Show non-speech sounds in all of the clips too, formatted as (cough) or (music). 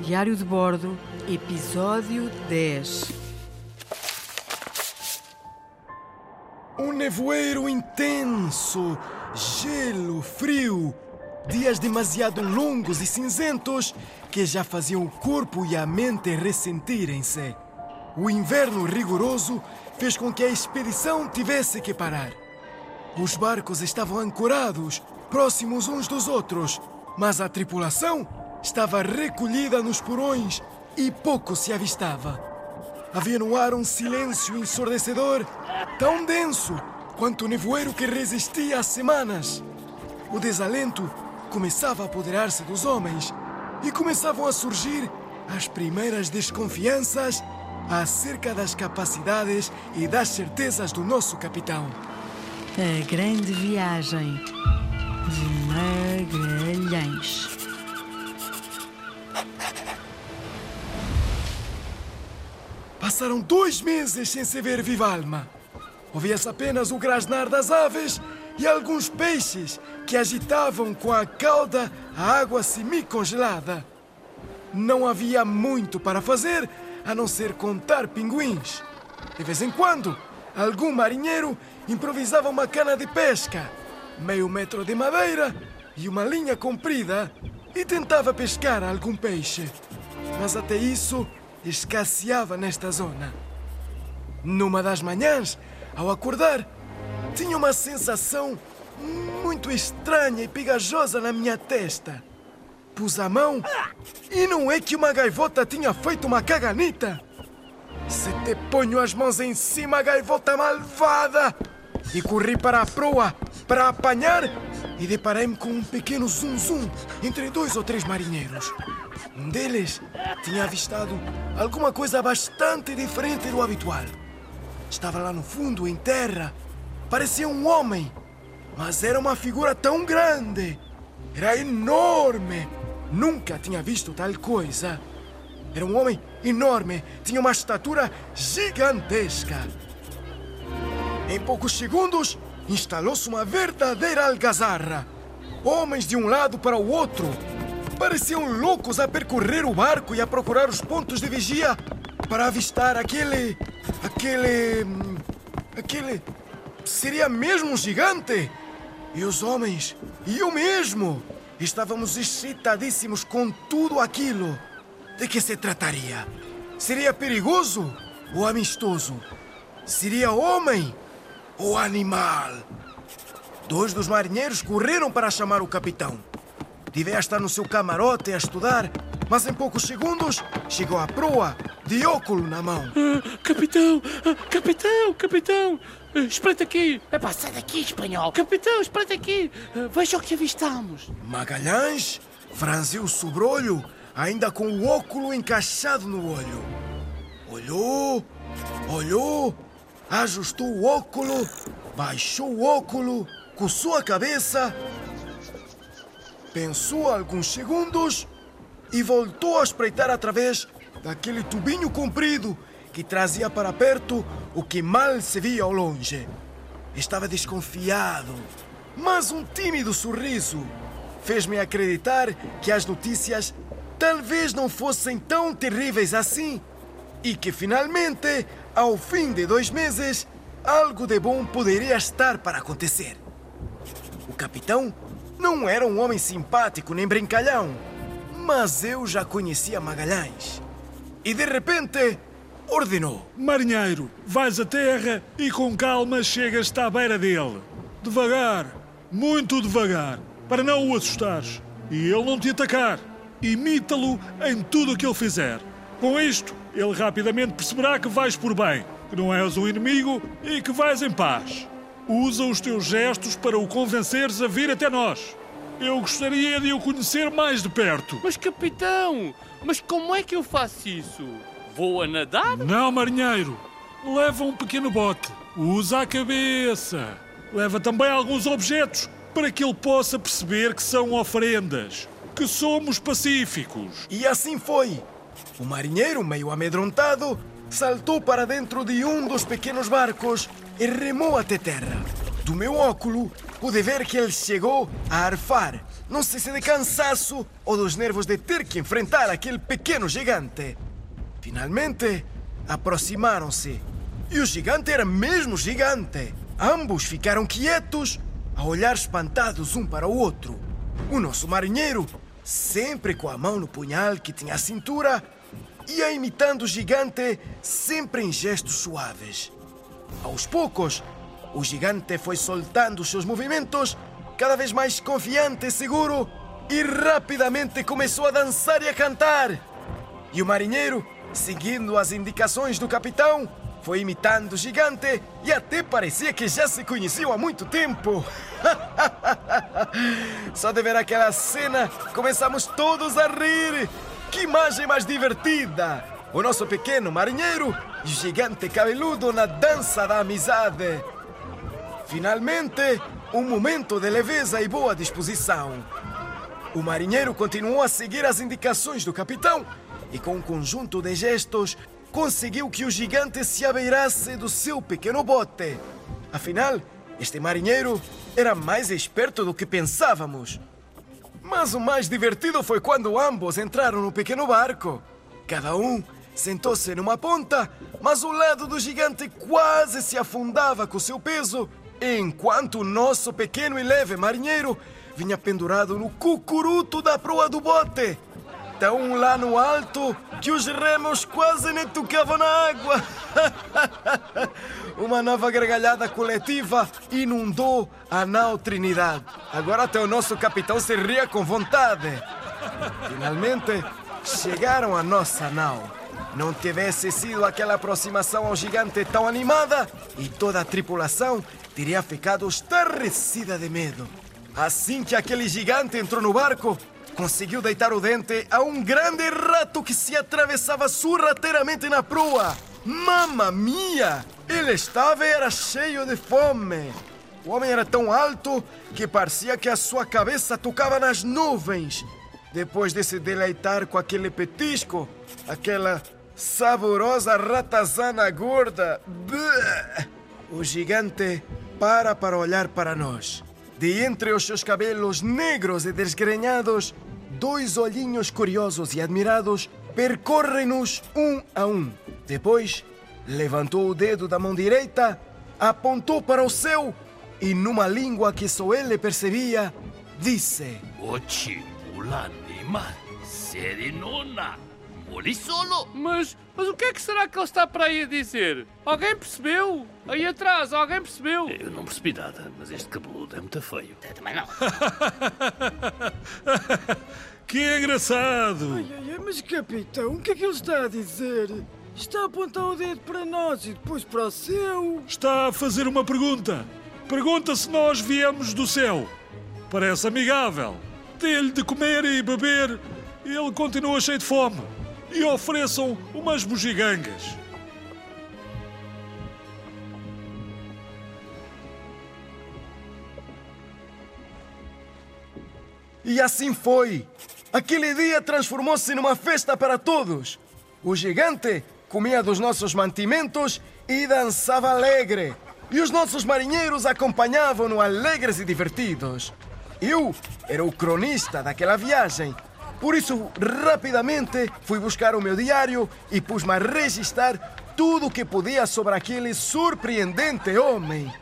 Diário de Bordo, Episódio 10. Um nevoeiro intenso, gelo, frio, dias demasiado longos e cinzentos que já faziam o corpo e a mente ressentirem-se. O inverno rigoroso fez com que a expedição tivesse que parar. Os barcos estavam ancorados, próximos uns dos outros, mas a tripulação estava recolhida nos porões e pouco se avistava. Havia no ar um silêncio ensurdecedor, tão denso quanto o nevoeiro que resistia há semanas. O desalento começava a apoderar-se dos homens e começavam a surgir as primeiras desconfianças acerca das capacidades e das certezas do nosso capitão. A grande viagem de Magalhães. Passaram dois meses sem se ver viva alma. Ouvia-se apenas o grasnar das aves e alguns peixes que agitavam com a cauda a água semi-congelada. Não havia muito para fazer a não ser contar pinguins. De vez em quando, algum marinheiro improvisava uma cana de pesca, meio metro de madeira e uma linha comprida e tentava pescar algum peixe. Mas até isso escasseava nesta zona. Numa das manhãs, ao acordar, tinha uma sensação muito estranha e pegajosa na minha testa. Pus a mão e não é que uma gaivota tinha feito uma caganita? Se te ponho as mãos em cima, gaivota malvada! E corri para a proa para apanhar e deparei-me com um pequeno zum-zum entre dois ou três marinheiros. Um deles tinha avistado alguma coisa bastante diferente do habitual. Estava lá no fundo, em terra. Parecia um homem, mas era uma figura tão grande. Era enorme. Nunca tinha visto tal coisa. Era um homem enorme, tinha uma estatura gigantesca. Em poucos segundos, instalou-se uma verdadeira algazarra. Homens de um lado para o outro. Pareciam loucos a percorrer o barco e a procurar os pontos de vigia para avistar aquele. aquele. aquele. Seria mesmo um gigante? E os homens, e eu mesmo, estávamos excitadíssimos com tudo aquilo. De que se trataria? Seria perigoso ou amistoso? Seria homem ou animal? Dois dos marinheiros correram para chamar o capitão. Devia estar no seu camarote a estudar, mas em poucos segundos chegou à proa, de óculo na mão. Ah, capitão! Ah, capitão! Capitão! Ah, Espera aqui! Epá, sai daqui, espanhol! Capitão, espera aqui! Ah, Veja o que avistamos! Magalhães franziu o sobrolho, ainda com o óculo encaixado no olho. Olhou, olhou, ajustou o óculo, baixou o óculo, coçou a cabeça, pensou alguns segundos e voltou a espreitar através daquele tubinho comprido que trazia para perto o que mal se via ao longe. Estava desconfiado, mas um tímido sorriso fez-me acreditar que as notícias talvez não fossem tão terríveis assim e que finalmente, ao fim de dois meses, algo de bom poderia estar para acontecer. O capitão não era um homem simpático nem brincalhão, mas eu já conhecia Magalhães. E de repente ordenou: Marinheiro, vais à terra e com calma chegas-te à beira dele. Devagar, muito devagar, para não o assustares. E ele não te atacar. Imita-lo em tudo o que ele fizer. Com isto, ele rapidamente perceberá que vais por bem, que não és um inimigo e que vais em paz. Usa os teus gestos para o convenceres a vir até nós. Eu gostaria de o conhecer mais de perto. Mas, capitão! Mas como é que eu faço isso? Vou a nadar? Não, marinheiro. Leva um pequeno bote. Usa a cabeça. Leva também alguns objetos para que ele possa perceber que são oferendas. Que somos pacíficos. E assim foi. O marinheiro, meio amedrontado, saltou para dentro de um dos pequenos barcos e remou até terra. Do meu óculo, pude ver que ele chegou a arfar. Não sei se de cansaço ou dos nervos de ter que enfrentar aquele pequeno gigante. Finalmente, aproximaram-se. E o gigante era mesmo gigante. Ambos ficaram quietos, a olhar espantados um para o outro. O nosso marinheiro, sempre com a mão no punhal que tinha à cintura, ia imitando o gigante, sempre em gestos suaves. Aos poucos, o gigante foi soltando seus movimentos, cada vez mais confiante e seguro, e rapidamente começou a dançar e a cantar. E o marinheiro, seguindo as indicações do capitão, foi imitando o gigante e até parecia que já se conheciam há muito tempo. (laughs) Só de ver aquela cena, começamos todos a rir. Que imagem mais divertida! O nosso pequeno marinheiro gigante cabeludo na dança da amizade. Finalmente, um momento de leveza e boa disposição. O marinheiro continuou a seguir as indicações do capitão e, com um conjunto de gestos, conseguiu que o gigante se abeirasse do seu pequeno bote. Afinal, este marinheiro era mais esperto do que pensávamos. Mas o mais divertido foi quando ambos entraram no pequeno barco. Cada um sentou-se numa ponta, mas o lado do gigante quase se afundava com seu peso, enquanto o nosso pequeno e leve marinheiro vinha pendurado no cucuruto da proa do bote. Tão lá no alto que os remos quase nem tocavam na água. (laughs) Uma nova gargalhada coletiva inundou a nau Trinidade. Agora até o nosso capitão se ria com vontade. Finalmente, chegaram à nossa nau. Não tivesse sido aquela aproximação ao gigante tão animada e toda a tripulação teria ficado estarrecida de medo. Assim que aquele gigante entrou no barco, conseguiu deitar o dente a um grande rato que se atravessava sorrateiramente na proa. Mamma mia! Ele estava e era cheio de fome. O homem era tão alto que parecia que a sua cabeça tocava nas nuvens. Depois de se deleitar com aquele petisco, aquela saborosa ratazana gorda, bleh, o gigante para para olhar para nós. De entre os seus cabelos negros e desgrenhados, dois olhinhos curiosos e admirados percorrem-nos um a um. Depois, levantou o dedo da mão direita, apontou para o céu e, numa língua que só ele percebia, disse: Ochi, Ulanima, Serinona, Molisolo. Mas, mas o que é que será que ele está para aí a dizer? Alguém percebeu? Aí atrás, alguém percebeu? Eu não percebi nada, mas este cabeludo é muito feio. Também não. (laughs) Que engraçado! Ai, ai, ai, mas capitão, o que é que ele está a dizer? Está a apontar o dedo para nós e depois para o céu. Está a fazer uma pergunta. Pergunta se nós viemos do céu. Parece amigável. Dê-lhe de comer e beber. Ele continua cheio de fome. E ofereçam umas bugigangas. E assim foi. Aquele dia transformou-se numa festa para todos. O gigante comia dos nossos mantimentos e dançava alegre. E os nossos marinheiros acompanhavam-no alegres e divertidos. Eu era o cronista daquela viagem. Por isso, rapidamente fui buscar o meu diário e pus-me a registrar tudo o que podia sobre aquele surpreendente homem.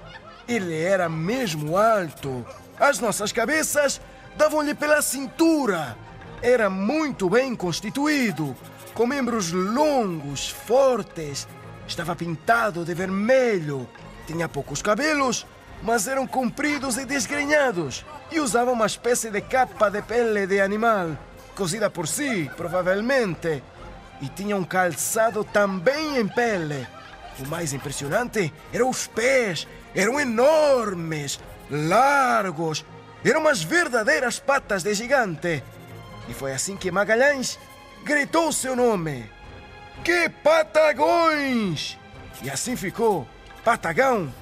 Ele era mesmo alto. As nossas cabeças davam-lhe pela cintura. Era muito bem constituído, com membros longos, fortes. Estava pintado de vermelho. Tinha poucos cabelos, mas eram compridos e desgrenhados. E usava uma espécie de capa de pele de animal, cozida por si, provavelmente. E tinha um calçado também em pele. O mais impressionante eram os pés. Eram enormes, largos. Eram umas verdadeiras patas de gigante. E foi assim que Magalhães gritou seu nome. Que Patagões! E assim ficou. Patagão,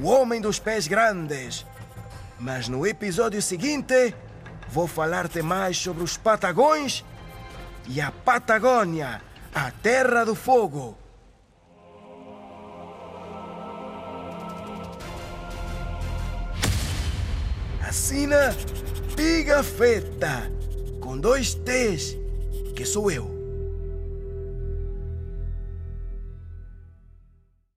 o homem dos pés grandes. Mas no episódio seguinte, vou falar-te mais sobre os Patagões e a Patagônia, a Terra do Fogo. Assina Pigafetta, com dois T's, que sou eu.